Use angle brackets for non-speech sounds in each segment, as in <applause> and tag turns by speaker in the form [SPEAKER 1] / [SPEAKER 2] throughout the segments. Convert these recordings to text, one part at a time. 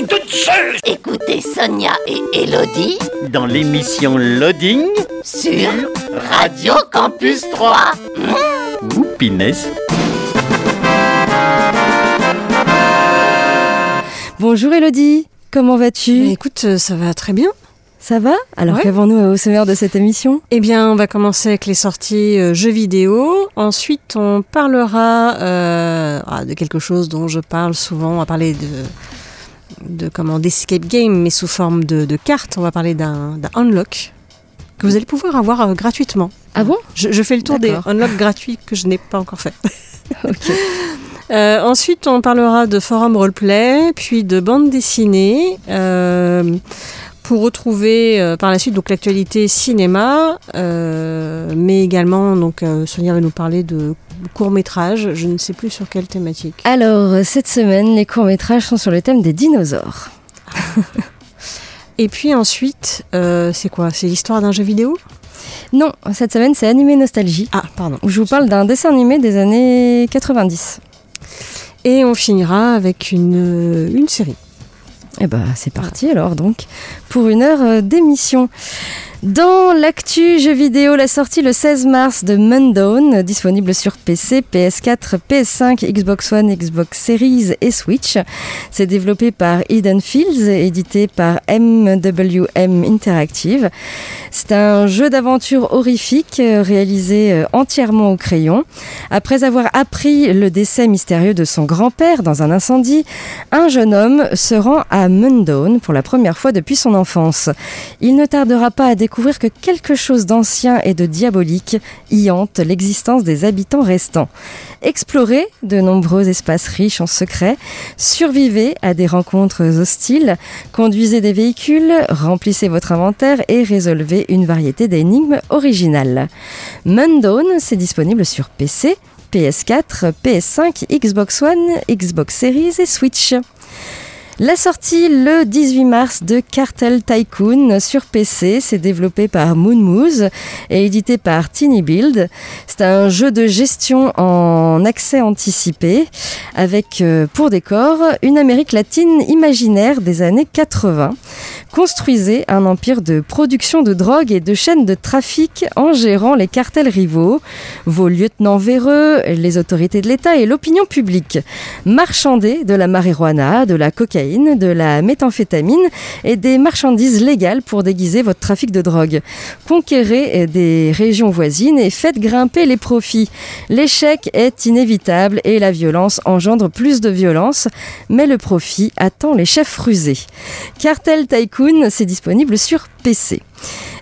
[SPEAKER 1] Nom de Dieu
[SPEAKER 2] Écoutez Sonia et Elodie
[SPEAKER 3] dans l'émission Loading
[SPEAKER 2] sur Radio Campus 3.
[SPEAKER 3] Mmh. Pinesse.
[SPEAKER 4] Bonjour Elodie, comment vas-tu?
[SPEAKER 5] Écoute, euh, ça va très bien.
[SPEAKER 4] Ça va? Alors
[SPEAKER 5] ouais.
[SPEAKER 4] qu'avons-nous au sommaire de cette émission?
[SPEAKER 5] Eh bien, on va commencer avec les sorties euh, jeux vidéo. Ensuite, on parlera euh, ah, de quelque chose dont je parle souvent. On va parler de, de comment d'escape game, mais sous forme de, de cartes. On va parler d'un unlock que vous allez pouvoir avoir euh, gratuitement.
[SPEAKER 4] Ah bon?
[SPEAKER 5] Je, je, fais le tour des unlocks gratuits que je n'ai pas encore fait. <laughs> Euh, ensuite, on parlera de forum roleplay, puis de bande dessinée, euh, pour retrouver euh, par la suite donc l'actualité cinéma, euh, mais également donc Sonia va nous parler de courts métrages. Je ne sais plus sur quelle thématique.
[SPEAKER 4] Alors cette semaine, les courts métrages sont sur le thème des dinosaures. <laughs>
[SPEAKER 5] Et puis ensuite, euh, c'est quoi? C'est l'histoire d'un jeu vidéo?
[SPEAKER 4] Non, cette semaine c'est Animé Nostalgie.
[SPEAKER 5] Ah, pardon.
[SPEAKER 4] Où je vous parle d'un dessin animé des années 90.
[SPEAKER 5] Et on finira avec une, une série.
[SPEAKER 4] Eh ben, c'est parti alors donc pour une heure d'émission. Dans l'actu jeux vidéo, la sortie le 16 mars de Mundown, disponible sur PC, PS4, PS5, Xbox One, Xbox Series et Switch. C'est développé par Eden Fields édité par MWM Interactive. C'est un jeu d'aventure horrifique réalisé entièrement au crayon. Après avoir appris le décès mystérieux de son grand-père dans un incendie, un jeune homme se rend à Mundown pour la première fois depuis son enfance. Il ne tardera pas à découvrir que quelque chose d'ancien et de diabolique y hante l'existence des habitants restants. Explorez de nombreux espaces riches en secrets, survivez à des rencontres hostiles, conduisez des véhicules, remplissez votre inventaire et résolvez une variété d'énigmes originales. Mundown, c'est disponible sur PC, PS4, PS5, Xbox One, Xbox Series et Switch. La sortie le 18 mars de Cartel Tycoon sur PC, c'est développé par Moon Moose et édité par Tiny Build. C'est un jeu de gestion en accès anticipé avec euh, pour décor une Amérique latine imaginaire des années 80. Construisez un empire de production de drogue et de chaînes de trafic en gérant les cartels rivaux, vos lieutenants véreux, les autorités de l'État et l'opinion publique. Marchandez de la marijuana, de la cocaïne, de la méthamphétamine et des marchandises légales pour déguiser votre trafic de drogue. Conquérez des régions voisines et faites grimper les profits. L'échec est inévitable et la violence engendre plus de violence, mais le profit attend les chefs rusés. Cartel Tycoon, c'est disponible sur PC.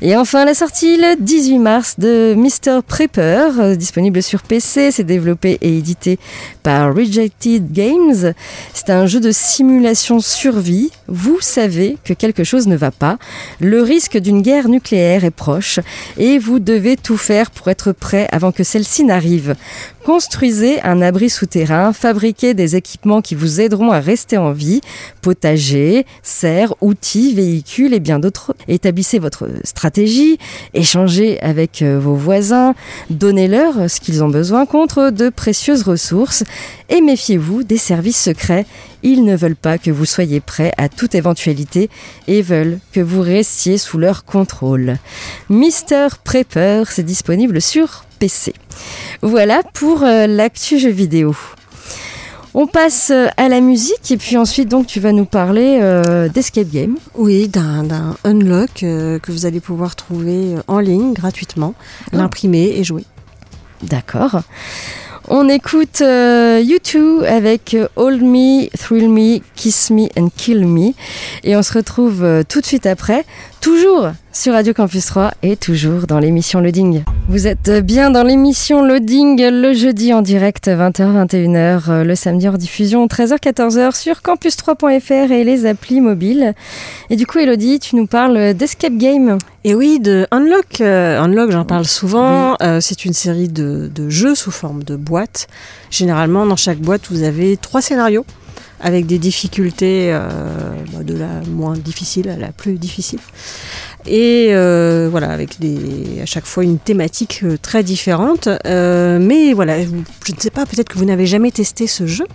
[SPEAKER 4] Et enfin, la sortie le 18 mars de Mr. Prepper, euh, disponible sur PC. C'est développé et édité par Rejected Games. C'est un jeu de simulation survie. Vous savez que quelque chose ne va pas. Le risque d'une guerre nucléaire est proche et vous devez tout faire pour être prêt avant que celle-ci n'arrive. Construisez un abri souterrain, fabriquez des équipements qui vous aideront à rester en vie, potager, serres, outils, véhicules et bien d'autres. Établissez votre stratégie, échangez avec vos voisins, donnez-leur ce qu'ils ont besoin contre de précieuses ressources et méfiez-vous des services secrets. Ils ne veulent pas que vous soyez prêt à toute éventualité et veulent que vous restiez sous leur contrôle. Mister Prepper, c'est disponible sur PC. Voilà pour euh, l'actu jeu vidéo. On passe à la musique et puis ensuite donc tu vas nous parler euh, d'escape game.
[SPEAKER 5] Oui, d'un unlock euh, que vous allez pouvoir trouver en ligne gratuitement, oh. l'imprimer et jouer.
[SPEAKER 4] D'accord. On écoute euh, U2 avec Hold Me, Thrill Me, Kiss Me and Kill Me et on se retrouve euh, tout de suite après. Toujours sur Radio Campus 3 et toujours dans l'émission Loading. Vous êtes bien dans l'émission Loading le jeudi en direct 20h-21h, le samedi en diffusion 13h-14h sur campus3.fr et les applis mobiles. Et du coup Elodie, tu nous parles d'Escape Game.
[SPEAKER 5] Et oui, de Unlock. Euh, Unlock, j'en parle souvent. Euh, c'est une série de, de jeux sous forme de boîte. Généralement, dans chaque boîte, vous avez trois scénarios avec des difficultés euh, bah, de la moins difficile à la plus difficile. Et euh, voilà, avec des, à chaque fois une thématique euh, très différente. mais voilà, je ne sais pas, peut-être que vous n'avez jamais testé ce jeu.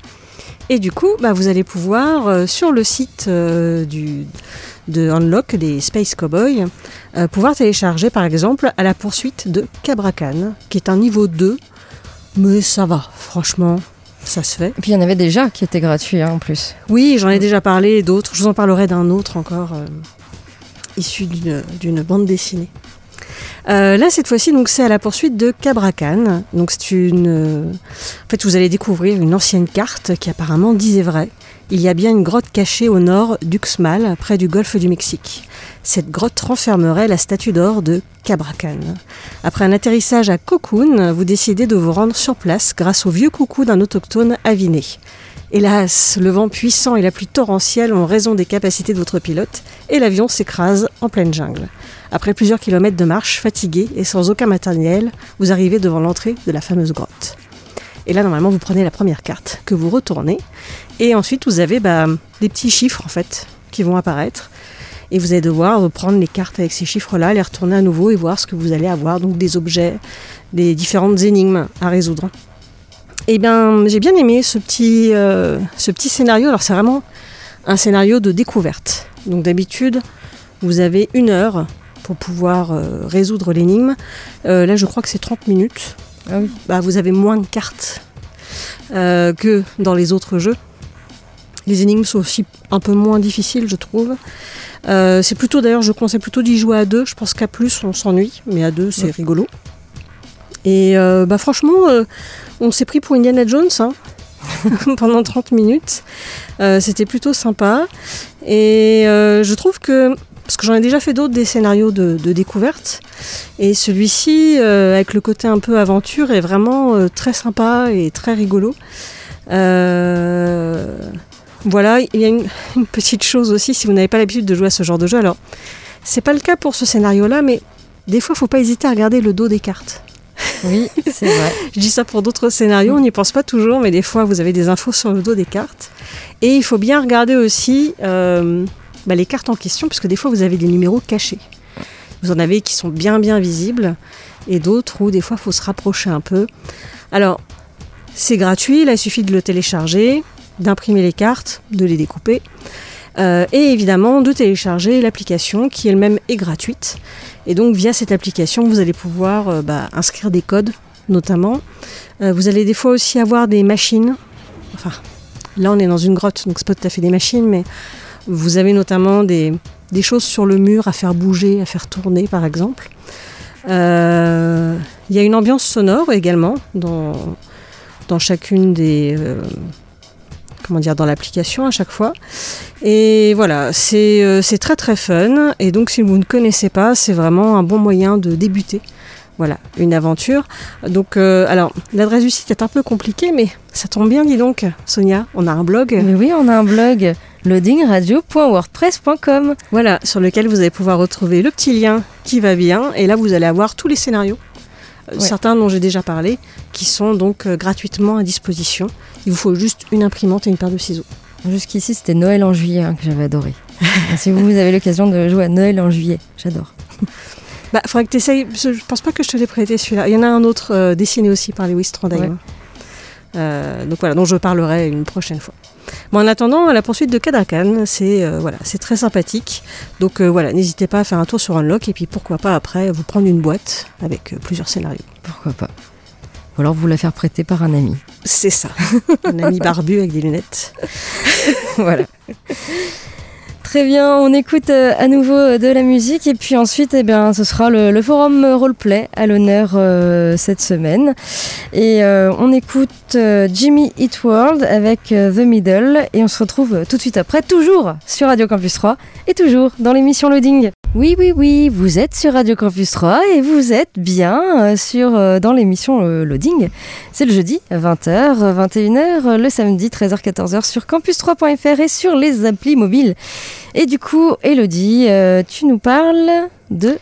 [SPEAKER 5] Et du coup, bah, vous allez pouvoir, sur le site du, de Unlock des Space Cowboys, pouvoir télécharger par exemple à la poursuite de Cabracan, qui est un niveau 2. Mais ça va, franchement, ça se fait.
[SPEAKER 4] Et puis il y en avait déjà qui étaient gratuits hein, en plus.
[SPEAKER 5] Oui, j'en ai déjà parlé, d'autres. Je vous en parlerai d'un autre encore, euh, issu d'une bande dessinée. Euh, là, cette fois-ci, donc c'est à la poursuite de Cabracan. Donc c'est une. En fait, vous allez découvrir une ancienne carte qui apparemment disait vrai. Il y a bien une grotte cachée au nord d'Uxmal, près du golfe du Mexique. Cette grotte renfermerait la statue d'or de Cabracan. Après un atterrissage à Cocoon, vous décidez de vous rendre sur place grâce au vieux coucou d'un autochtone aviné. Hélas, le vent puissant et la pluie torrentielle ont raison des capacités de votre pilote et l'avion s'écrase en pleine jungle. Après plusieurs kilomètres de marche, fatigué et sans aucun matériel, vous arrivez devant l'entrée de la fameuse grotte. Et là, normalement, vous prenez la première carte que vous retournez. Et ensuite, vous avez bah, des petits chiffres, en fait, qui vont apparaître. Et vous allez devoir prendre les cartes avec ces chiffres-là, les retourner à nouveau et voir ce que vous allez avoir, donc des objets, des différentes énigmes à résoudre. Eh bien, j'ai bien aimé ce petit, euh, ce petit scénario. Alors, c'est vraiment un scénario de découverte. Donc, d'habitude, vous avez une heure pour pouvoir euh, résoudre l'énigme. Euh, là, je crois que c'est 30 minutes. Ah bah, vous avez moins de cartes que dans les autres jeux. Les énigmes sont aussi un peu moins difficiles, je trouve. Euh, c'est plutôt, d'ailleurs, je conseille plutôt d'y jouer à deux. Je pense qu'à plus, on s'ennuie, mais à deux, c'est rigolo. Et euh, bah, franchement, euh, on s'est pris pour Indiana Jones hein, <laughs> pendant 30 minutes. C'était plutôt sympa. Et je trouve que, parce que j'en ai déjà fait d'autres, des scénarios de, de découverte. Et celui-ci, avec le côté un peu aventure, est vraiment très sympa et très rigolo. Euh, voilà, il y a <laughs> une, petite chose aussi, si vous n'avez pas l'habitude de jouer à ce genre de jeu, alors c'est pas le cas pour ce scénario-là, mais des fois, il faut pas hésiter à regarder le dos des cartes.
[SPEAKER 4] Oui, c'est vrai. <laughs>
[SPEAKER 5] Je dis ça pour d'autres scénarios, on n'y pense pas toujours, mais des fois, vous avez des infos sur le dos des cartes. Et il faut bien regarder aussi euh, bah, les cartes en question, parce que des fois, vous avez des numéros cachés. Vous en avez qui sont bien, bien visibles, et d'autres où des fois, il faut se rapprocher un peu. Alors, c'est gratuit, là, il suffit de le télécharger d'imprimer les cartes, de les découper. Euh, et évidemment de télécharger l'application qui elle-même est gratuite. Et donc via cette application, vous allez pouvoir euh, bah, inscrire des codes notamment. Euh, vous allez des fois aussi avoir des machines. Enfin, là on est dans une grotte, donc c'est pas tout à fait des machines, mais vous avez notamment des, des choses sur le mur à faire bouger, à faire tourner par exemple. Il y a une ambiance sonore également dans, dans chacune des comment dire, dans l'application à chaque fois. Et voilà, euh, c'est très très fun. Et donc si vous ne connaissez pas, c'est vraiment un bon moyen de débuter. Voilà, une aventure. Donc, euh, alors, l'adresse du site est un peu compliquée, mais ça tombe bien, dis donc, Sonia, on a un blog.
[SPEAKER 4] Mais oui, on a un blog, loadingradio.wordpress.com.
[SPEAKER 5] Voilà, sur lequel vous allez pouvoir retrouver le petit lien qui va bien, et là, vous allez avoir tous les scénarios. Euh, certains dont j'ai déjà parlé, qui sont donc gratuitement à disposition. Il vous faut juste une imprimante et une paire de ciseaux.
[SPEAKER 4] Jusqu'ici, c'était Noël en juillet hein, que j'avais adoré. <laughs> si vous, avez l'occasion de jouer à Noël en juillet, j'adore.
[SPEAKER 5] Bah, faudrait que tu essayes. Je pense pas que je te l'ai prêté celui-là. Il y en a un autre euh, dessiné aussi par Lewis Trondheim. Euh, donc voilà, dont je parlerai une prochaine fois. Bon, en attendant, la poursuite de Kadakan, c'est euh, voilà, c'est très sympathique. Donc voilà, n'hésitez pas à faire un tour sur Unlock et puis pourquoi pas après vous prendre une boîte avec plusieurs scénarios.
[SPEAKER 4] Pourquoi pas ou alors vous la faire prêter par un ami.
[SPEAKER 5] C'est ça. <laughs> un ami barbu avec des lunettes. <laughs> <laughs>
[SPEAKER 4] voilà. Très bien, on écoute euh, à nouveau euh, de la musique et puis ensuite eh bien, ce sera le, forum roleplay à l'honneur euh, cette semaine. Et on écoute Jimmy Eat World avec The Middle et on se retrouve tout de suite après, toujours sur Radio Campus 3 et toujours dans l'émission Loading. Oui, oui, oui, vous êtes sur Radio Campus 3 et vous êtes bien euh, sur, euh, dans l'émission euh, Loading. C'est le jeudi, 20h, 21h, le samedi, 13h, 14h sur campus3.fr et sur les applis mobiles. Et du coup, Elodie, tu nous parles de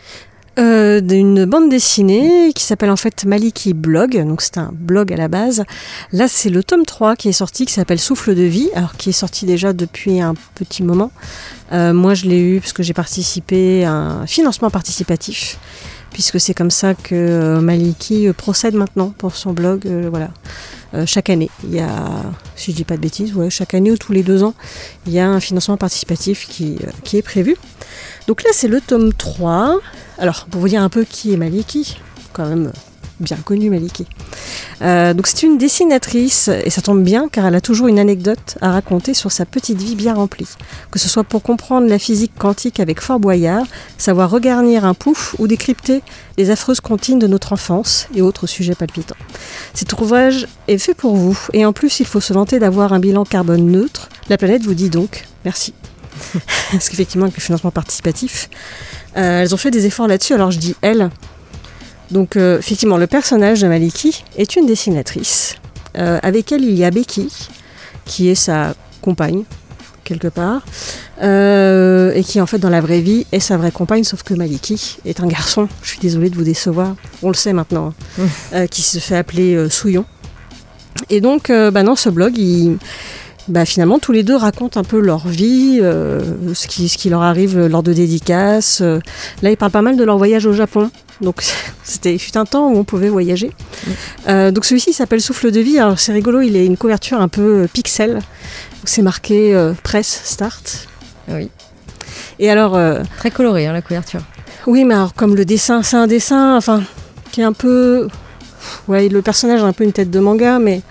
[SPEAKER 5] euh, d'une bande dessinée qui s'appelle en fait Maliki Blog, donc c'est un blog à la base. Là, c'est le tome 3 qui est sorti, qui s'appelle Souffle de vie, alors qui est sorti déjà depuis un petit moment. Euh, moi, je l'ai eu parce que j'ai participé à un financement participatif, puisque c'est comme ça que euh, Maliki procède maintenant pour son blog. voilà. chaque année, il y a, si je dis pas de bêtises, ouais, chaque année ou tous les deux ans, il y a un financement participatif qui, qui est prévu. Donc là, c'est le tome 3. Alors, pour vous dire un peu qui est Maliki, quand même bien connu Maliki. Euh, donc c'est une dessinatrice et ça tombe bien car elle a toujours une anecdote à raconter sur sa petite vie bien remplie. Que ce soit pour comprendre la physique quantique avec Fort Boyard, savoir regarnir un pouf ou décrypter les affreuses comptines de notre enfance et autres sujets palpitants. Cet ouvrage est fait pour vous et en plus il faut se vanter d'avoir un bilan carbone neutre. La planète vous dit donc merci. <laughs> Parce qu'effectivement avec le financement participatif, euh, elles ont fait des efforts là-dessus. Alors je dis elles. Donc euh, effectivement, le personnage de Maliki est une dessinatrice. Euh, avec elle, il y a Becky, qui est sa compagne, quelque part, et qui en fait dans la vraie vie est sa vraie compagne, sauf que Maliki est un garçon, je suis désolée de vous décevoir, on le sait maintenant, hein, qui se fait appeler Souillon. Et donc, bah dans ce blog, il, bah, finalement, tous les deux racontent un peu leur vie, euh, ce, qui, ce qui leur arrive lors de dédicaces. Euh. Là, ils parlent pas mal de leur voyage au Japon. Donc, <laughs> c'était fut un temps où on pouvait voyager. Euh, donc, celui-ci s'appelle Souffle de vie. Alors, c'est rigolo, il a une couverture un peu pixel. C'est marqué presse start.
[SPEAKER 4] Oui.
[SPEAKER 5] Et alors.
[SPEAKER 4] Très coloré, hein, la couverture.
[SPEAKER 5] Oui, mais alors, comme le dessin, c'est un dessin, enfin, qui est un peu. Ouais, le personnage a un peu une tête de manga, mais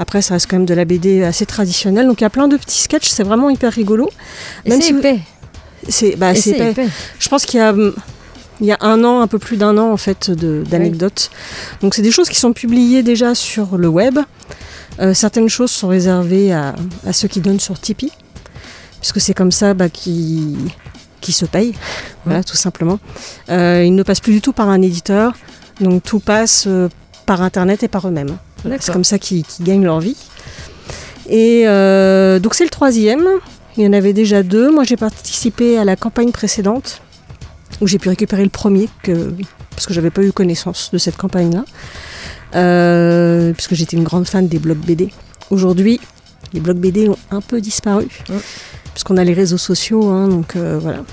[SPEAKER 5] après, ça reste quand même de la BD assez traditionnelle. Donc il y a plein de petits sketchs, c'est vraiment hyper rigolo.
[SPEAKER 4] c'est épais.
[SPEAKER 5] C'est bah, épais. Je pense qu'il y a il y a un an, un peu plus d'un an en fait d'anecdotes. Donc c'est des choses qui sont publiées déjà sur le web. Euh, certaines choses sont réservées à, ceux qui donnent sur Tipeee, puisque c'est comme ça bah, qui qui se payent, voilà tout simplement. Euh, ils ne passent plus du tout par un éditeur, donc tout passe euh, par internet et par eux-mêmes. C'est comme ça qu'ils gagnent leur vie. Et euh, donc c'est le troisième. Il y en avait déjà deux. Moi j'ai participé à la campagne précédente où j'ai pu récupérer le premier que, parce que j'avais pas eu connaissance de cette campagne-là. Euh, puisque j'étais une grande fan des blogs BD. Aujourd'hui, les blogs BD ont un peu disparu. Puisqu'on a les réseaux sociaux, hein, donc euh, voilà.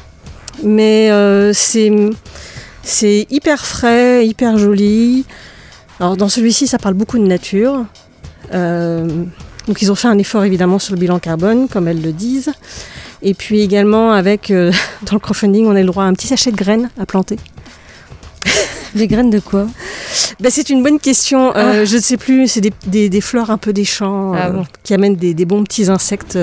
[SPEAKER 5] Mais c'est hyper frais, hyper joli. Alors dans celui-ci, ça parle beaucoup de nature. Euh, donc ils ont fait un effort évidemment sur le bilan carbone, comme elles le disent. Et puis également avec, euh, <laughs> dans le crowdfunding, on a le droit à un petit sachet de graines à planter.
[SPEAKER 4] Des graines de quoi?
[SPEAKER 5] Ben, C'est une bonne question. Euh, ah. Je ne sais plus, c'est des, fleurs un peu des champs ah qui amènent des, des, bons petits insectes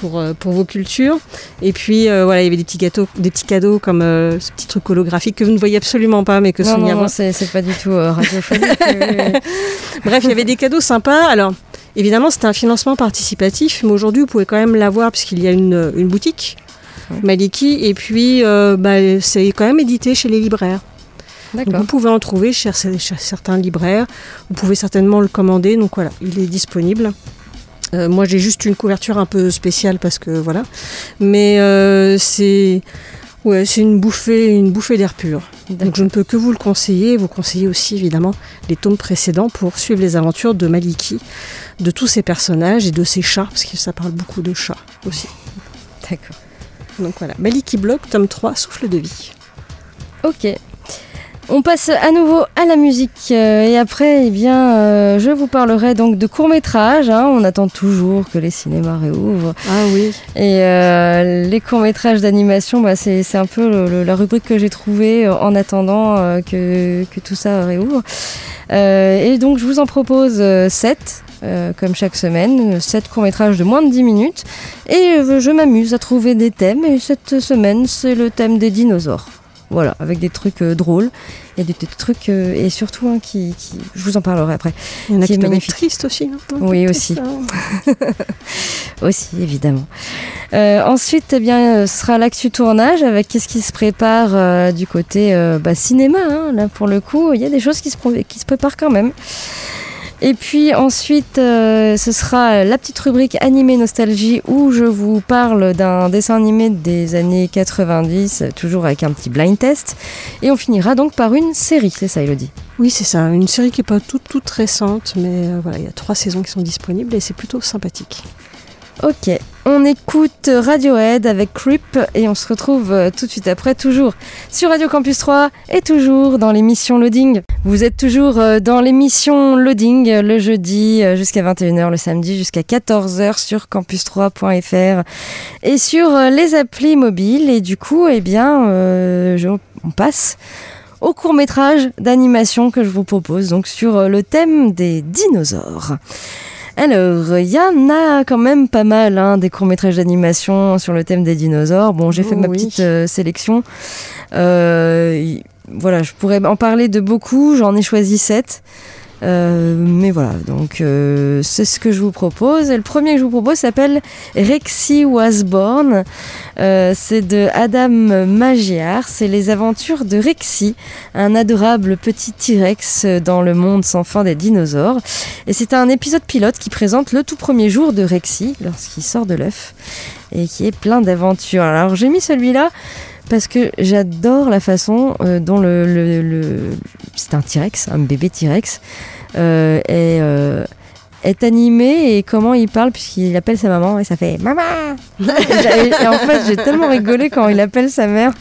[SPEAKER 5] pour, euh, pour vos cultures. Et puis euh, voilà, il y avait des petits gâteaux, des petits cadeaux comme euh, ce petit truc holographique que vous ne voyez absolument pas, mais que
[SPEAKER 4] non, Sonia non, non c'est pas du tout radiophonique. <laughs>
[SPEAKER 5] Bref, il y avait des cadeaux sympas. Alors évidemment, c'était un financement participatif, mais aujourd'hui, vous pouvez quand même l'avoir puisqu'il y a une, une boutique. Maliki, et puis bah, c'est quand même édité chez les libraires. vous pouvez en trouver chez, chez, certains libraires, vous pouvez certainement le commander, donc voilà, il est disponible. Euh, moi, j'ai juste une couverture un peu spéciale parce que voilà. Mais euh, c'est ouais, c'est une bouffée, une bouffée d'air pur. Donc, je ne peux que vous le conseiller. Vous conseiller aussi évidemment les tomes précédents pour suivre les aventures de Maliki, de tous ses personnages et de ses chats, parce que ça parle beaucoup de chats aussi.
[SPEAKER 4] D'accord.
[SPEAKER 5] Donc voilà, Maliki Blog, tome 3, Souffle de vie.
[SPEAKER 4] Ok, on passe à nouveau à la musique euh, et après, eh bien, euh, je vous parlerai donc de courts métrages. Hein. On attend toujours que les cinémas réouvrent.
[SPEAKER 5] Ah oui.
[SPEAKER 4] Et euh, les courts métrages d'animation, bah, c'est un peu la rubrique que j'ai trouvée en attendant que, que, tout ça réouvre. et donc, je vous en propose sept. comme chaque semaine, sept courts-métrages de moins de 10 minutes. Et je m'amuse à trouver des thèmes. Et cette semaine, c'est le thème des dinosaures. Voilà, avec des trucs euh, drôles et des, trucs euh, et surtout un qui, je vous en parlerai après.
[SPEAKER 5] Il y en a qui, est magnifique. triste aussi.
[SPEAKER 4] oui aussi, <laughs> aussi évidemment. Euh, ensuite, eh bien, ce sera l'actu tournage avec qu'est-ce qui se prépare du côté bah, cinéma. hein. Là, pour le coup, il y a des choses qui se, qui se préparent quand même. Et puis ensuite, euh, ce sera la petite rubrique animé nostalgie où je vous parle d'un dessin animé des années 90, euh, toujours avec un petit blind test. Et on finira donc par une série, c'est ça Elodie?
[SPEAKER 5] Oui, c'est ça. Une série qui est pas toute, toute récente, mais euh, voilà, il y a trois saisons qui sont disponibles et c'est plutôt sympathique.
[SPEAKER 4] Ok, on écoute Radiohead avec Creep et on se retrouve euh, tout de suite après, toujours sur Radio Campus 3 et toujours dans l'émission Loading. Vous êtes toujours euh, dans l'émission Loading euh, le jeudi jusqu'à 21h, le samedi jusqu'à 14h sur campus3.fr et sur les applis mobiles. Et du coup, eh bien, on passe au court métrage d'animation que je vous propose, donc sur le thème des dinosaures. Alors, il y en a quand même pas mal, hein, des courts-métrages d'animation sur le thème des dinosaures. Bon, j'ai fait
[SPEAKER 5] Oh
[SPEAKER 4] ma
[SPEAKER 5] oui.
[SPEAKER 4] petite euh, sélection. Euh, voilà, je pourrais en parler de beaucoup, j'en ai choisi sept. Euh, mais voilà, donc euh, c'est ce que je vous propose. Et le premier que je vous propose s'appelle Rexy Was Born. Euh, c'est de Adam Magyar. C'est les aventures de Rexy, un adorable petit T-Rex dans le monde sans fin des dinosaures. Et c'est un épisode pilote qui présente le tout premier jour de Rexy lorsqu'il sort de l'œuf et qui est plein d'aventures. Alors j'ai mis celui-là parce que j'adore la façon euh, dont le, le- c'est un T-Rex, un bébé T-Rex est, euh, est animé et comment il parle puisqu'il appelle sa maman et ça fait maman. et, en fait j'ai tellement rigolé quand il appelle sa mère.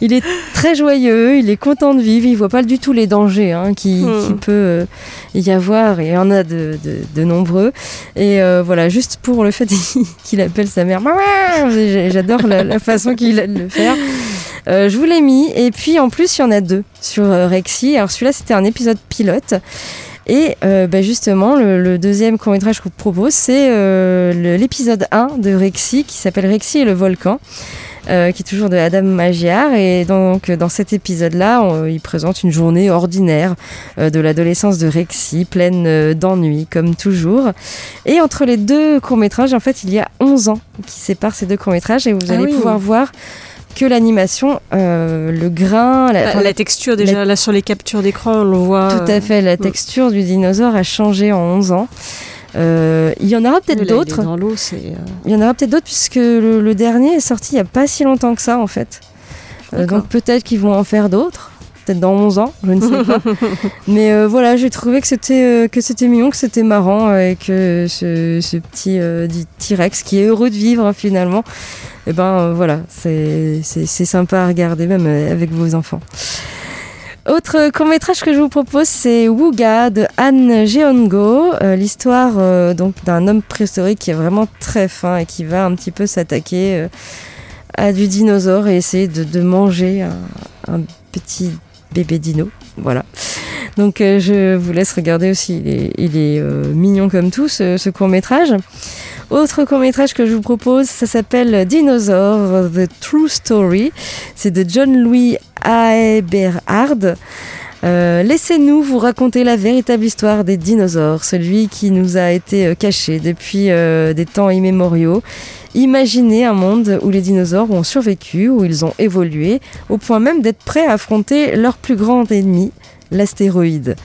[SPEAKER 4] Il est très joyeux, il est content de vivre, il voit pas du tout les dangers hein, qui,
[SPEAKER 5] Hmm.
[SPEAKER 4] qui peut euh, y avoir et il y en a de, de- de nombreux. Et euh, voilà, juste pour le fait <laughs> qu'il appelle sa mère maman, j'adore la, la façon qu'il a de le faire. Euh, je vous l'ai mis. Et puis en plus, il y en a deux sur Rexy. Alors celui-là, c'était un épisode pilote. Et euh, bah, justement, le, le deuxième court-métrage que je vous propose, c'est euh, l'épisode 1 de Rexy qui s'appelle Rexy et le volcan. euh, qui est toujours de Adam Magyar et donc dans cet épisode-là, il présente une journée ordinaire de l'adolescence de Rexy, pleine d'ennuis comme toujours. Et entre les deux courts-métrages, en fait, il y a 11 ans qui séparent ces deux courts-métrages et vous
[SPEAKER 5] Ah
[SPEAKER 4] allez
[SPEAKER 5] oui.
[SPEAKER 4] pouvoir voir que l'animation, euh, le grain, la, enfin,
[SPEAKER 5] la texture, déjà, là sur les captures d'écran, on le voit.
[SPEAKER 4] tout à fait, la
[SPEAKER 5] mm.
[SPEAKER 4] texture du dinosaure a changé en 11 ans. Euh, il y en aura peut-être d'autres.
[SPEAKER 5] Euh,
[SPEAKER 4] Il y en aura peut-être d'autres puisque le, le dernier est sorti il n'y a pas si longtemps que ça en fait. Euh, donc peut-être qu'ils vont en faire d'autres. Peut-être dans 11 ans, je ne sais pas. <laughs> Mais euh, voilà, j'ai trouvé que c'était euh, que c'était mignon, que c'était marrant euh, et que ce, ce petit euh, T-Rex qui est heureux de vivre finalement, et ben euh, voilà, c'est sympa à regarder même avec vos enfants. Autre court métrage que je vous propose, c'est Wuga de Anne Jeongo, euh, l'histoire euh, donc d'un homme préhistorique qui est vraiment très fin et qui va un petit peu s'attaquer euh, à du dinosaure et essayer de, de manger un, un petit bébé dino. Voilà. Donc euh, je vous laisse regarder aussi, il est, euh, mignon comme tout ce, ce court métrage. Autre court métrage que je vous propose, ça s'appelle Dinosaur, The True Story. C'est de John Louis Aeberhard. Euh, Laissez-nous vous raconter la véritable histoire des dinosaures, celui qui nous a été euh, caché depuis euh, des temps immémoriaux. Imaginez un monde où les dinosaures ont survécu, où ils ont évolué, au point même d'être prêts à affronter leur plus grand ennemi, l'astéroïde.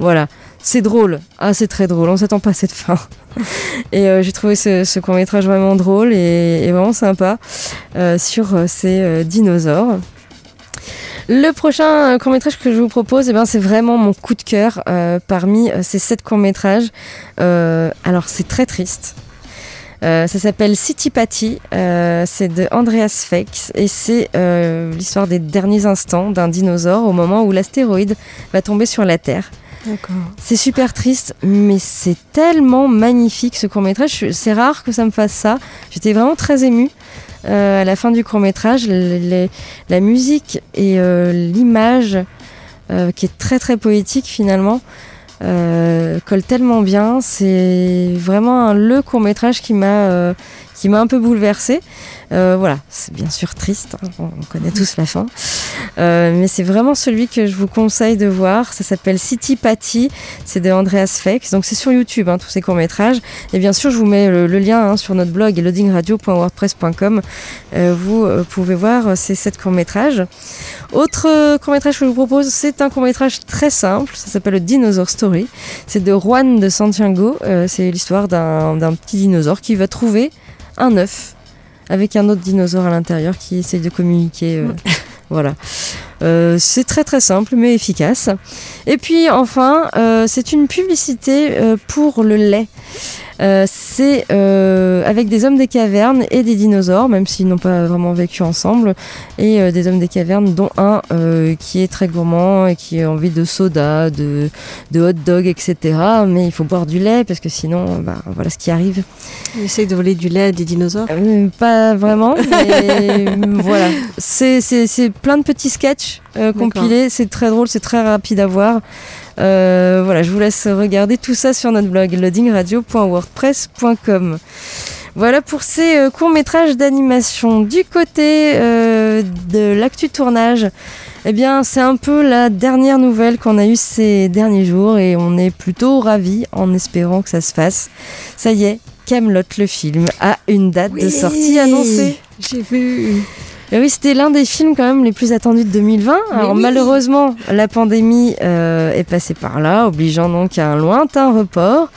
[SPEAKER 4] Voilà, c'est drôle, ah c'est très drôle, on s'attend pas à cette fin. <laughs> Et j'ai trouvé ce, court métrage vraiment drôle et, vraiment sympa sur ces dinosaures. Le prochain court métrage que je vous propose, eh ben, c'est vraiment mon coup de cœur euh, parmi euh, ces sept courts métrages. alors c'est très triste. Euh, ça s'appelle City Patty, euh, c'est de Andreas Feix et c'est euh, l'histoire des derniers instants d'un dinosaure au moment où l'astéroïde va tomber sur la Terre.
[SPEAKER 5] D'accord.
[SPEAKER 4] C'est super triste, mais c'est tellement magnifique ce court métrage. C'est rare que ça me fasse ça. J'étais vraiment très émue euh, à la fin du court métrage. La musique et euh, l'image, euh, qui est très très poétique finalement, colle tellement bien. C'est vraiment le court métrage qui m'a qui m'a un peu bouleversée. Euh, voilà, c'est bien sûr triste, hein, on, connaît tous la fin. Euh, mais c'est vraiment celui que je vous conseille de voir. Ça s'appelle City Patty, c'est de Andreas Fex. Donc c'est sur YouTube, hein, tous ces courts-métrages. Et bien sûr, je vous mets le, lien hein, sur notre blog loadingradio.wordpress.com. Euh, vous pouvez voir ces sept courts-métrages. Autre court-métrage que je vous propose, c'est un court-métrage très simple. Ça s'appelle le Dinosaur Story. C'est de Juan de Santiago. c'est l'histoire d'un petit dinosaure qui va trouver un œuf avec un autre dinosaure à l'intérieur qui essaye de communiquer. Euh, <laughs> voilà. Euh, c'est très très simple mais efficace. Et puis enfin, euh, c'est une publicité pour le lait. Euh, c'est euh, avec des hommes des cavernes et des dinosaures, même s'ils n'ont pas vraiment vécu ensemble, et euh, des hommes des cavernes, dont un qui est très gourmand et qui a envie de soda, de, de hot dog, etc. Mais il faut boire du lait parce que sinon, bah, voilà ce qui arrive.
[SPEAKER 5] Il essaye de voler du lait à des dinosaures
[SPEAKER 4] Pas vraiment, <laughs> mais voilà. C'est plein de petits sketchs compilés, c'est très drôle, c'est très rapide à voir. Euh, voilà, je vous laisse regarder tout ça sur notre blog loadingradio.wordpress.com. Voilà pour ces euh, courts-métrages d'animation. Du côté euh, de l'actu tournage, eh bien, c'est un peu la dernière nouvelle qu'on a eue ces derniers jours et on est plutôt ravis en espérant que ça se fasse. Ça y est, Camelot le film a une date de sortie annoncée.
[SPEAKER 5] J'ai vu.
[SPEAKER 4] Et oui, c'était l'un des films quand même les plus attendus de 2020. Alors malheureusement, la pandémie euh, est passée par là, obligeant donc à un lointain report.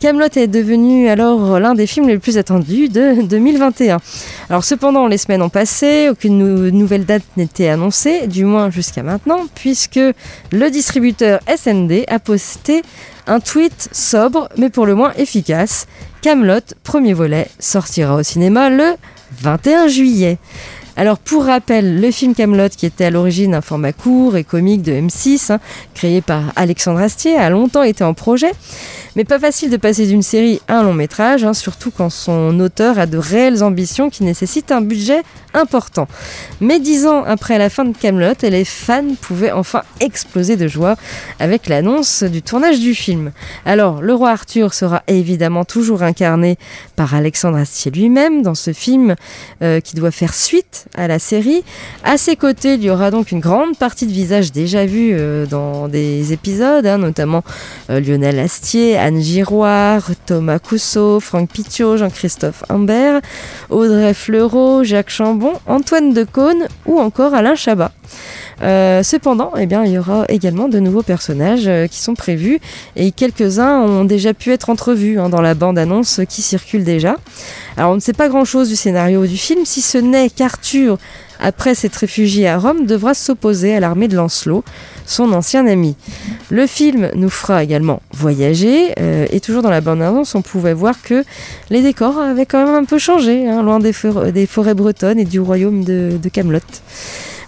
[SPEAKER 4] Camelot est devenu alors l'un des films les plus attendus de 2021. Alors cependant, les semaines ont passé, aucune nouvelle date n'était annoncée, du moins jusqu'à maintenant, puisque le distributeur SND a posté un tweet sobre, mais pour le moins efficace. Camelot, premier volet, sortira au cinéma le 21 juillet. Alors pour rappel, le film Camelot, qui était à l'origine un format court et comique de M6, hein, créé par Alexandre Astier, a longtemps été en projet. Mais pas facile de passer d'une série à un long métrage, hein, surtout quand son auteur a de réelles ambitions qui nécessitent un budget important. Mais dix ans après la fin de Camelot, les fans pouvaient enfin exploser de joie avec l'annonce du tournage du film. Alors, le roi Arthur sera évidemment toujours incarné par Alexandre Astier lui-même dans ce film euh, qui doit faire suite à la série. À ses côtés, il y aura donc une grande partie de visages déjà vus euh, dans des épisodes, hein, notamment euh, Lionel Astier, Anne Giroir, Thomas Cousseau, Franck Pitiot, Jean-Christophe Humbert, Audrey Fleureau, Jacques Chambon, Antoine Decaune ou encore Alain Chabat. Euh, cependant, eh il y aura également de nouveaux personnages euh, qui sont prévus et quelques-uns ont déjà pu être entrevus hein, dans la bande-annonce qui circule déjà. Alors on ne sait pas grand-chose du scénario du film, si ce n'est qu'Arthur, après s'être réfugié à Rome, devra s'opposer à l'armée de Lancelot, son ancien ami. Le film nous fera également voyager, euh, et toujours dans la bande-annonce, on pouvait voir que les décors avaient quand même un peu changé, hein, loin des, forêts bretonnes et du royaume de, Camelot.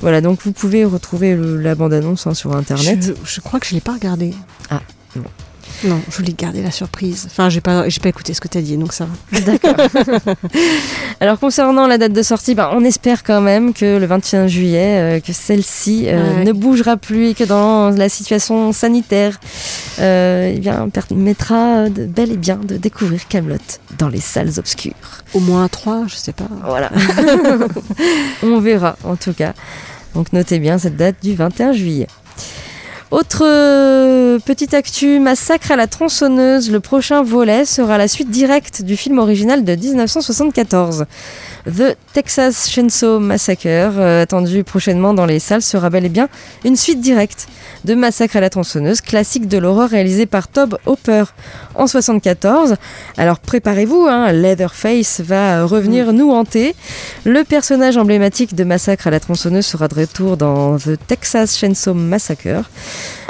[SPEAKER 4] Voilà, donc vous pouvez retrouver la bande-annonce hein, sur internet.
[SPEAKER 5] Je, crois que je ne l'ai pas regardé.
[SPEAKER 4] Ah,
[SPEAKER 5] non, je voulais garder la surprise. Enfin, j'ai pas, j'ai pas écouté ce que tu as dit, donc ça va.
[SPEAKER 4] D'accord. <laughs> Alors, concernant la date de sortie, ben, on espère quand même que le 21 juillet, euh, que celle-ci euh, ne bougera plus et que dans la situation sanitaire, euh, eh bien, permettra de, bel et bien de découvrir Camelot dans les salles obscures.
[SPEAKER 5] Au moins trois, je sais pas.
[SPEAKER 4] Voilà. <laughs> <laughs> on verra, en tout cas. Donc, notez bien cette date du 21 juillet. Autre euh, petite actu, Massacre à la tronçonneuse. Le prochain volet sera la suite directe du film original de 1974. The Texas Chainsaw Massacre, euh, attendu prochainement dans les salles, sera bel et bien une suite directe de Massacre à la tronçonneuse, classique de l'horreur réalisé par Tob Hopper en 74. Alors préparez-vous, hein, Leatherface va revenir mm. nous hanter. Le personnage emblématique de Massacre à la tronçonneuse sera de retour dans The Texas Chainsaw Massacre.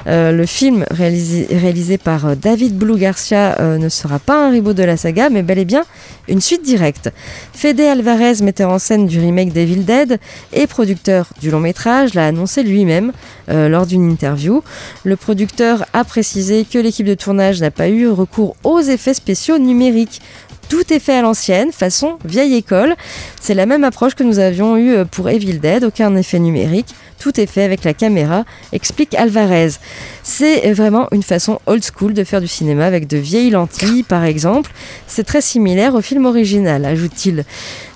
[SPEAKER 4] Euh, le film réalisé, par euh, David Blue Garcia euh, ne sera pas un reboot de la saga, mais bel et bien une suite directe. Fede Alvarez, metteur en scène du remake Devil Dead et producteur du long métrage, l'a annoncé lui-même lors d'une interview. Le producteur a précisé que l'équipe de tournage n'a pas eu recours aux effets spéciaux numériques Tout est fait à l'ancienne, façon vieille école. C'est la même approche que nous avions eue euh, pour Evil Dead, aucun effet numérique. Tout est fait avec la caméra, explique Alvarez. C'est vraiment une façon old school de faire du cinéma avec de vieilles lentilles, par exemple. C'est très similaire au film original, ajoute-t-il.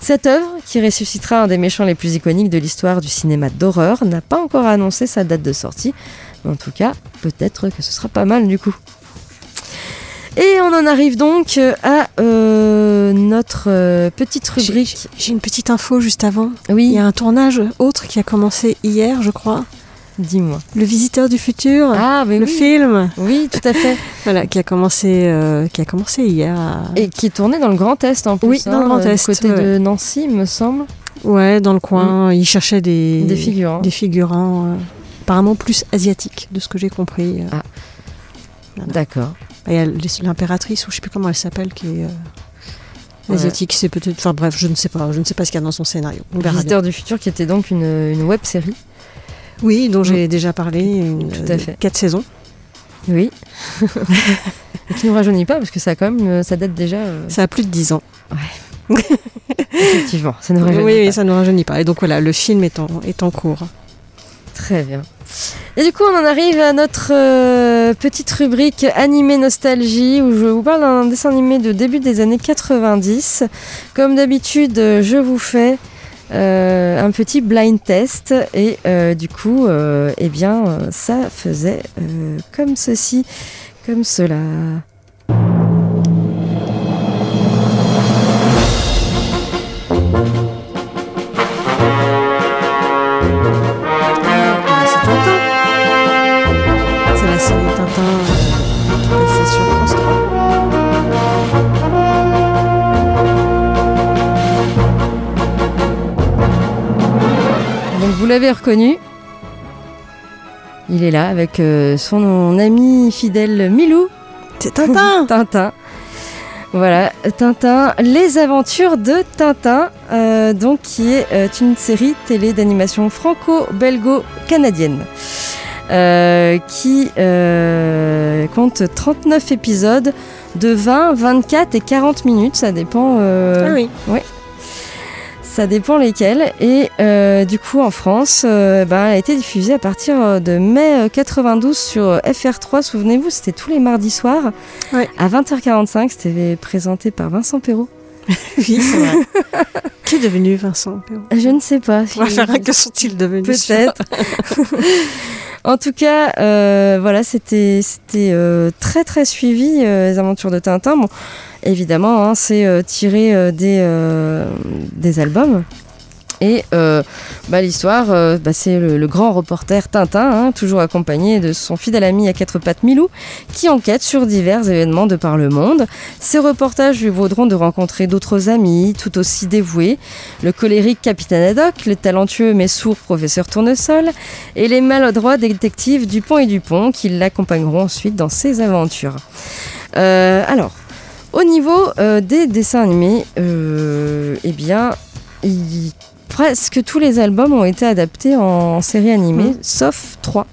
[SPEAKER 4] Cette œuvre, qui ressuscitera un des méchants les plus iconiques de l'histoire du cinéma d'horreur, n'a pas encore annoncé sa date de sortie. En tout cas, peut-être que ce sera pas mal du coup. Et on en arrive donc à euh, notre euh, petite rubrique.
[SPEAKER 5] J'ai une petite info juste avant.
[SPEAKER 4] Oui.
[SPEAKER 5] Il y a un tournage autre qui a commencé hier, je crois.
[SPEAKER 4] Dis-moi.
[SPEAKER 5] Le Visiteur du futur.
[SPEAKER 4] Ah, mais
[SPEAKER 5] le
[SPEAKER 4] oui.
[SPEAKER 5] film.
[SPEAKER 4] Oui, tout à fait. <laughs>
[SPEAKER 5] voilà, qui a commencé, euh, qui a commencé hier. à-
[SPEAKER 4] Et qui est tourné dans le Grand Est en plus.
[SPEAKER 5] Oui, dans le
[SPEAKER 4] hein,
[SPEAKER 5] Grand Est,
[SPEAKER 4] côté
[SPEAKER 5] ouais.
[SPEAKER 4] de Nancy, il me semble.
[SPEAKER 5] Ouais, dans le coin. Il cherchait des
[SPEAKER 4] Des figurants.
[SPEAKER 5] des figurants, euh, apparemment plus asiatiques, de ce que j'ai compris.
[SPEAKER 4] Ah. D'accord.
[SPEAKER 5] Il y a l'impératrice, ou je sais plus comment elle s'appelle, qui est euh,
[SPEAKER 4] Ouais.
[SPEAKER 5] asiatique. C'est peut-être. Enfin bref, je ne sais pas. Je ne sais pas ce qu'il y a dans son scénario. On verra bien.
[SPEAKER 4] Visiteur du futur, qui était donc une, une web série.
[SPEAKER 5] Oui, dont j'ai déjà parlé. Une,
[SPEAKER 4] Tout à
[SPEAKER 5] euh,
[SPEAKER 4] fait.
[SPEAKER 5] Quatre saisons.
[SPEAKER 4] Oui. Et <laughs> qui nous rajeunit pas, parce que ça, quand même, euh, ça date déjà. euh,
[SPEAKER 5] Ça a plus de 10 ans. <laughs>
[SPEAKER 4] effectivement, ça nous
[SPEAKER 5] Oui,
[SPEAKER 4] rajeunit
[SPEAKER 5] oui,
[SPEAKER 4] pas.
[SPEAKER 5] ça ne rajeunit pas. Et donc voilà, le film est en, est en cours.
[SPEAKER 4] Très bien. Et du coup, on en arrive à notre euh, petite rubrique animé nostalgie où je vous parle d'un dessin animé de début des années 90. Comme d'habitude, euh, je vous fais euh, un petit blind test et euh, du coup, euh, eh bien, euh, ça faisait euh, comme ceci, comme cela. L'avez reconnu. Il est là avec euh, son ami fidèle Milou.
[SPEAKER 5] C'est Tintin <laughs>
[SPEAKER 4] Tintin. Voilà, Tintin, les aventures de Tintin, euh, donc qui est euh, une série télé d'animation franco-belgo-canadienne. euh, qui compte 39 épisodes de 20, 24 et 40 minutes, ça dépend.
[SPEAKER 5] Ah oui.
[SPEAKER 4] Ça dépend lesquels. Et euh, du coup, en France, euh, ben, elle a été diffusée à partir de mai euh, 92 sur FR3. Souvenez-vous, c'était tous les mardis soirs
[SPEAKER 5] Ouais.
[SPEAKER 4] à 20h45. C'était présenté par Vincent Perrault. <laughs>
[SPEAKER 5] Oui, c'est vrai. qui est devenu Vincent Perrault?
[SPEAKER 4] Je ne sais pas.
[SPEAKER 5] On va faire un que sont-ils devenus
[SPEAKER 4] Peut-être. <laughs> en tout cas, euh, voilà, c'était c'était euh, très très suivi euh, les aventures de Tintin. Bon, évidemment, hein, c'est euh, tiré euh, des euh, des albums. Et bah, l'histoire, bah, c'est le, grand reporter Tintin, hein, toujours accompagné de son fidèle ami à quatre pattes Milou, qui enquête sur divers événements de par le monde. Ces reportages lui vaudront de rencontrer d'autres amis, tout aussi dévoués, le colérique capitaine Haddock, le talentueux mais sourd professeur Tournesol, et les maladroits détectives Dupont et Dupont, qui l'accompagneront ensuite dans ses aventures. Alors, au niveau euh, des dessins animés, euh, eh bien, il- presque tous les albums ont été adaptés en, série animée, sauf trois.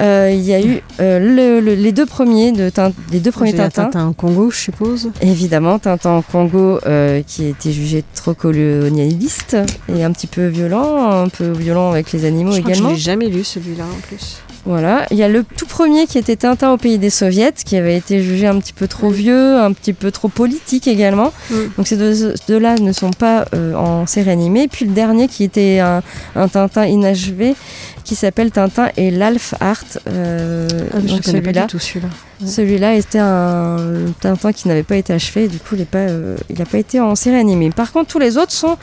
[SPEAKER 4] Euh, Il y a eu euh, le- le- les deux premiers de Tin- les deux premiers
[SPEAKER 5] J'ai la
[SPEAKER 4] Tintins.
[SPEAKER 5] Tintin en Congo, je suppose.
[SPEAKER 4] Évidemment, Tintin en Congo, euh, qui a été jugé trop colonialiste et un petit peu violent, un peu violent avec les animaux
[SPEAKER 5] je crois que
[SPEAKER 4] également.
[SPEAKER 5] je l'ai jamais lu celui-là en plus.
[SPEAKER 4] Voilà, il y a le tout premier qui était Tintin au pays des soviets, qui avait été jugé un petit peu trop vieux, un petit peu trop politique également. Donc ces deux- deux-là ne sont pas euh, en série animée. Puis le dernier qui était un, un Tintin inachevé, qui s'appelle Tintin et l'Alf Art. euh,
[SPEAKER 5] Ah,
[SPEAKER 4] donc celui-là,
[SPEAKER 5] celui-là. Ouais.
[SPEAKER 4] était un Tintin qui n'avait pas été achevé, et du coup il n'a pas, euh, pas été en série animée. Par contre, tous les autres sont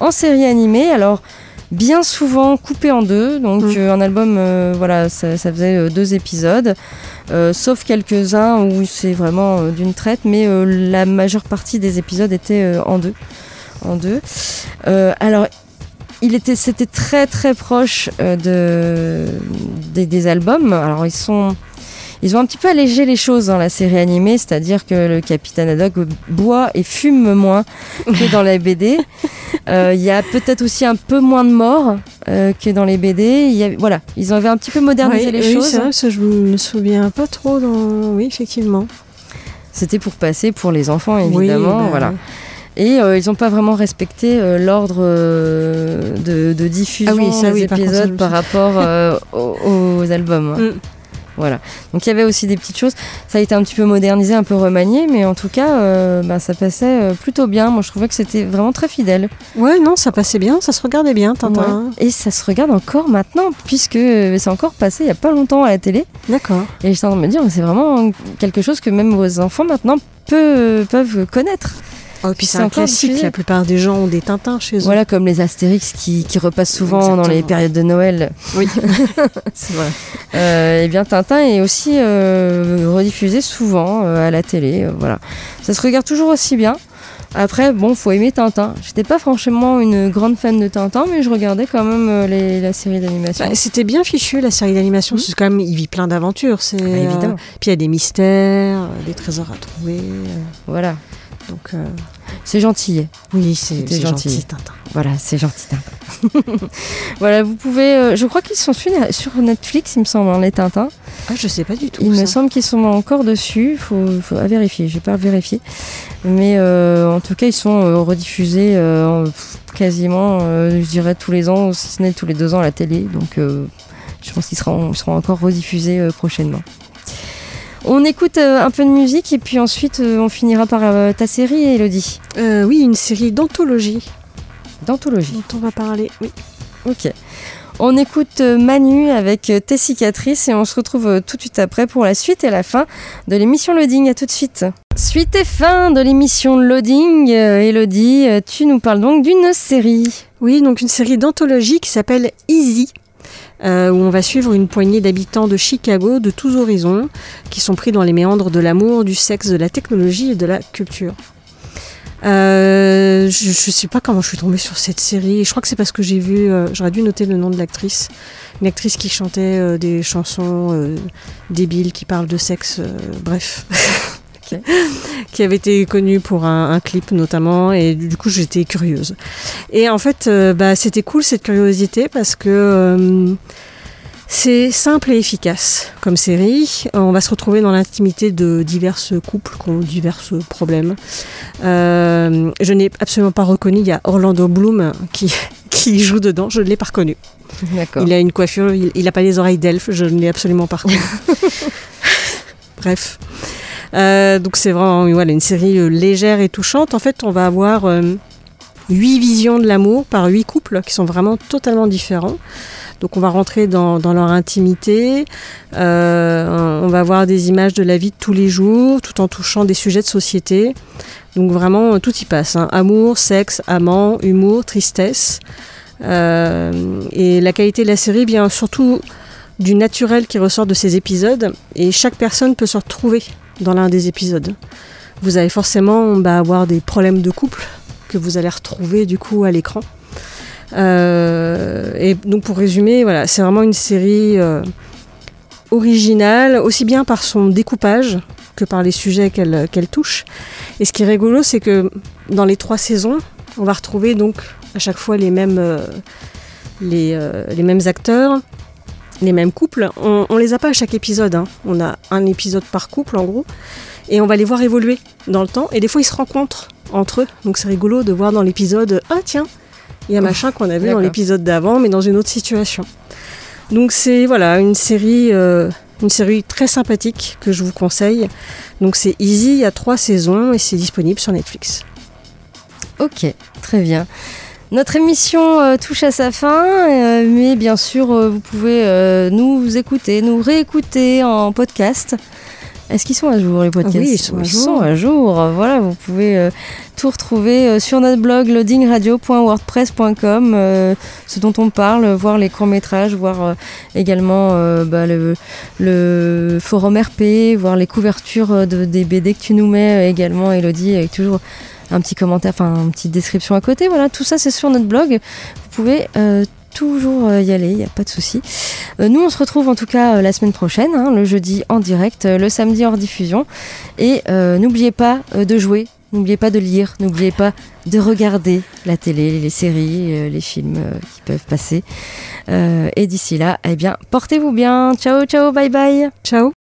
[SPEAKER 4] en série animée. Alors bien souvent coupé en deux. Donc
[SPEAKER 5] Mm.
[SPEAKER 4] euh, un album, euh, voilà, ça, ça faisait euh, deux épisodes, sauf quelques-uns où c'est vraiment d'une traite, mais la majeure partie des épisodes étaient en deux. En deux. Alors il était, c'était très très proche de, des, des albums. Alors ils sont, ils ont un petit peu allégé les choses dans la série animée, c'est-à-dire que le capitaine Haddock boit et fume moins que dans la <laughs> BD. Euh, Il y a peut-être aussi un peu moins de morts euh, que dans les BD. Il y a- voilà, ils avaient un petit peu modernisé
[SPEAKER 5] Oui,
[SPEAKER 4] les
[SPEAKER 5] oui,
[SPEAKER 4] choses.
[SPEAKER 5] vrai, ça, je me souviens pas trop dans. Oui, effectivement.
[SPEAKER 4] C'était pour passer pour les enfants,
[SPEAKER 5] Oui,
[SPEAKER 4] évidemment.
[SPEAKER 5] bah,
[SPEAKER 4] voilà. Et euh, ils n'ont pas vraiment respecté euh, l'ordre euh, de, de diffusion
[SPEAKER 5] Ah oui, ça,
[SPEAKER 4] des
[SPEAKER 5] oui, par contre,
[SPEAKER 4] épisodes par rapport <laughs> aux, aux albums.
[SPEAKER 5] Mm.
[SPEAKER 4] Voilà. Donc il y avait aussi des petites choses. Ça a été un petit peu modernisé, un peu remanié, mais en tout cas, euh, bah, ça passait euh, plutôt bien. Moi, je trouvais que c'était vraiment très fidèle.
[SPEAKER 5] Ouais, non, ça passait bien, ça se regardait bien, Tintin.
[SPEAKER 4] Ouais. Et ça se regarde encore maintenant, puisque euh, c'est encore passé il n'y a pas longtemps à la télé.
[SPEAKER 5] D'accord.
[SPEAKER 4] Et j'étais en train de me dire, c'est vraiment quelque chose que même vos enfants maintenant peu- peuvent connaître.
[SPEAKER 5] Oh, puis
[SPEAKER 4] c'est
[SPEAKER 5] un classique, la plupart des gens ont des Tintins chez eux.
[SPEAKER 4] Voilà, comme les Astérix qui, qui repassent souvent dans les périodes de Noël.
[SPEAKER 5] Oui, <laughs> c'est vrai.
[SPEAKER 4] Euh, et bien Tintin est aussi euh, rediffusé souvent euh, à la télé. euh, voilà, ça se regarde toujours aussi bien. Après, bon, faut aimer Tintin. J'étais pas franchement une grande fan de Tintin, mais je regardais quand même les- la série d'animation.
[SPEAKER 5] Bah, C'était bien fichu la série d'animation, c'est quand même, il vit plein d'aventures. C'est,
[SPEAKER 4] Bah, évidemment.
[SPEAKER 5] euh, puis il y a des mystères, des trésors à trouver. euh,
[SPEAKER 4] Voilà,
[SPEAKER 5] donc euh,
[SPEAKER 4] c'est gentil.
[SPEAKER 5] oui, c'est,
[SPEAKER 4] gentil.
[SPEAKER 5] gentil, Tintin.
[SPEAKER 4] Voilà, c'est gentil Tintin. <laughs> voilà, vous pouvez. euh, je crois qu'ils sont sur, sur Netflix, il me semble, hein, les Tintins.
[SPEAKER 5] Ah, je sais pas du tout.
[SPEAKER 4] Il me semble qu'ils sont encore dessus. Faut, faut à vérifier. J'ai pas vérifié. Mais euh, en tout cas, ils sont rediffusés quasiment, je dirais tous les ans, si ce n'est tous les deux ans à la télé. Donc, je pense qu'ils seront, encore rediffusés prochainement. On écoute euh, un peu de musique et puis ensuite euh, on finira par euh, ta série, Elodie.
[SPEAKER 5] Euh, oui, une série d'anthologie
[SPEAKER 4] D'anthologie.
[SPEAKER 5] dont on va parler. Oui.
[SPEAKER 4] Ok. On écoute Manu avec Tes cicatrices et on se retrouve tout de suite après pour la suite et la fin de l'émission Loading. À tout de suite. Suite et fin de l'émission Loading. Elodie, tu nous parles donc d'une série.
[SPEAKER 5] Oui, donc une série d'anthologie qui s'appelle Easy. Euh, où on va suivre une poignée d'habitants de Chicago de tous horizons qui sont pris dans les méandres de l'amour, du sexe, de la technologie et de la culture. Euh, je ne sais pas comment je suis tombée sur cette série. Je crois que c'est parce que j'ai vu, euh, j'aurais dû noter le nom de l'actrice, une actrice qui chantait des chansons débiles qui parlent de sexe, bref. <laughs> Qui avait été connue pour un, un clip notamment et du coup j'étais curieuse. Et en fait euh, bah, c'était cool cette curiosité parce que euh, c'est simple et efficace comme série. On va se retrouver dans l'intimité de divers couples qui ont divers problèmes. Euh, je n'ai absolument pas reconnu, il y a Orlando Bloom qui, <laughs> qui joue dedans, je ne l'ai pas reconnu. Il a une coiffure, il n'a pas les oreilles d'elfe, je ne l'ai absolument pas reconnu. <laughs> Bref. Euh, donc c'est vraiment une série euh, légère et touchante. En fait, on va avoir euh, huit visions de l'amour par huit couples qui sont vraiment totalement différents. Donc on va rentrer dans, leur intimité, on va voir des images de la vie de tous les jours, tout en touchant des sujets de société. Donc vraiment, tout y passe. hein. Amour, sexe, amant, humour, tristesse. Et la qualité de la série vient surtout du naturel qui ressort de ces épisodes. Et chaque personne peut se retrouver dans l'un des épisodes. Vous allez forcément bah, avoir des problèmes de couple que vous allez retrouver du coup à l'écran. Euh, et donc pour résumer, voilà, c'est vraiment une série euh, originale, aussi bien par son découpage que par les sujets qu'elle touche. Et ce qui est rigolo, c'est que dans les trois saisons, on va retrouver donc à chaque fois les mêmes, euh, les, les mêmes acteurs, les mêmes couples. On, on les a pas à chaque épisode. hein. On a un épisode par couple en gros, et on va les voir évoluer dans le temps. Et des fois, ils se rencontrent entre eux. Donc c'est rigolo de voir dans l'épisode ah tiens, il y a machin qu'on a vu dans l'épisode d'avant, mais dans une autre situation. Donc c'est voilà une série, euh, une série très sympathique que je vous conseille. Donc c'est Easy, il y a trois saisons et c'est disponible sur Netflix.
[SPEAKER 4] Ok, très bien. Notre émission euh, touche à sa fin, euh, mais bien sûr, euh, vous pouvez nous écouter, nous réécouter en podcast. Est-ce qu'ils sont à jour les podcasts
[SPEAKER 5] Ah oui, ils sont à jour.
[SPEAKER 4] sont à jour. Voilà, vous pouvez tout retrouver sur notre blog loadingradio.wordpress.com, ce dont on parle, voir les courts métrages, voir également bah, le, le forum RP, voir les couvertures de, des BD que tu nous mets également, Elodie, avec toujours un petit commentaire, enfin une petite description à côté. Voilà, tout ça c'est sur notre blog. Vous pouvez euh, toujours euh, y aller, il n'y a pas de souci. Euh, nous, on se retrouve en tout cas euh, la semaine prochaine, hein, le jeudi en direct, le samedi hors diffusion. Et n'oubliez pas de jouer, n'oubliez pas de lire, n'oubliez pas de regarder la télé, les séries, les films qui peuvent passer. Et d'ici là, eh bien, portez-vous bien. Ciao, ciao, bye bye.
[SPEAKER 5] Ciao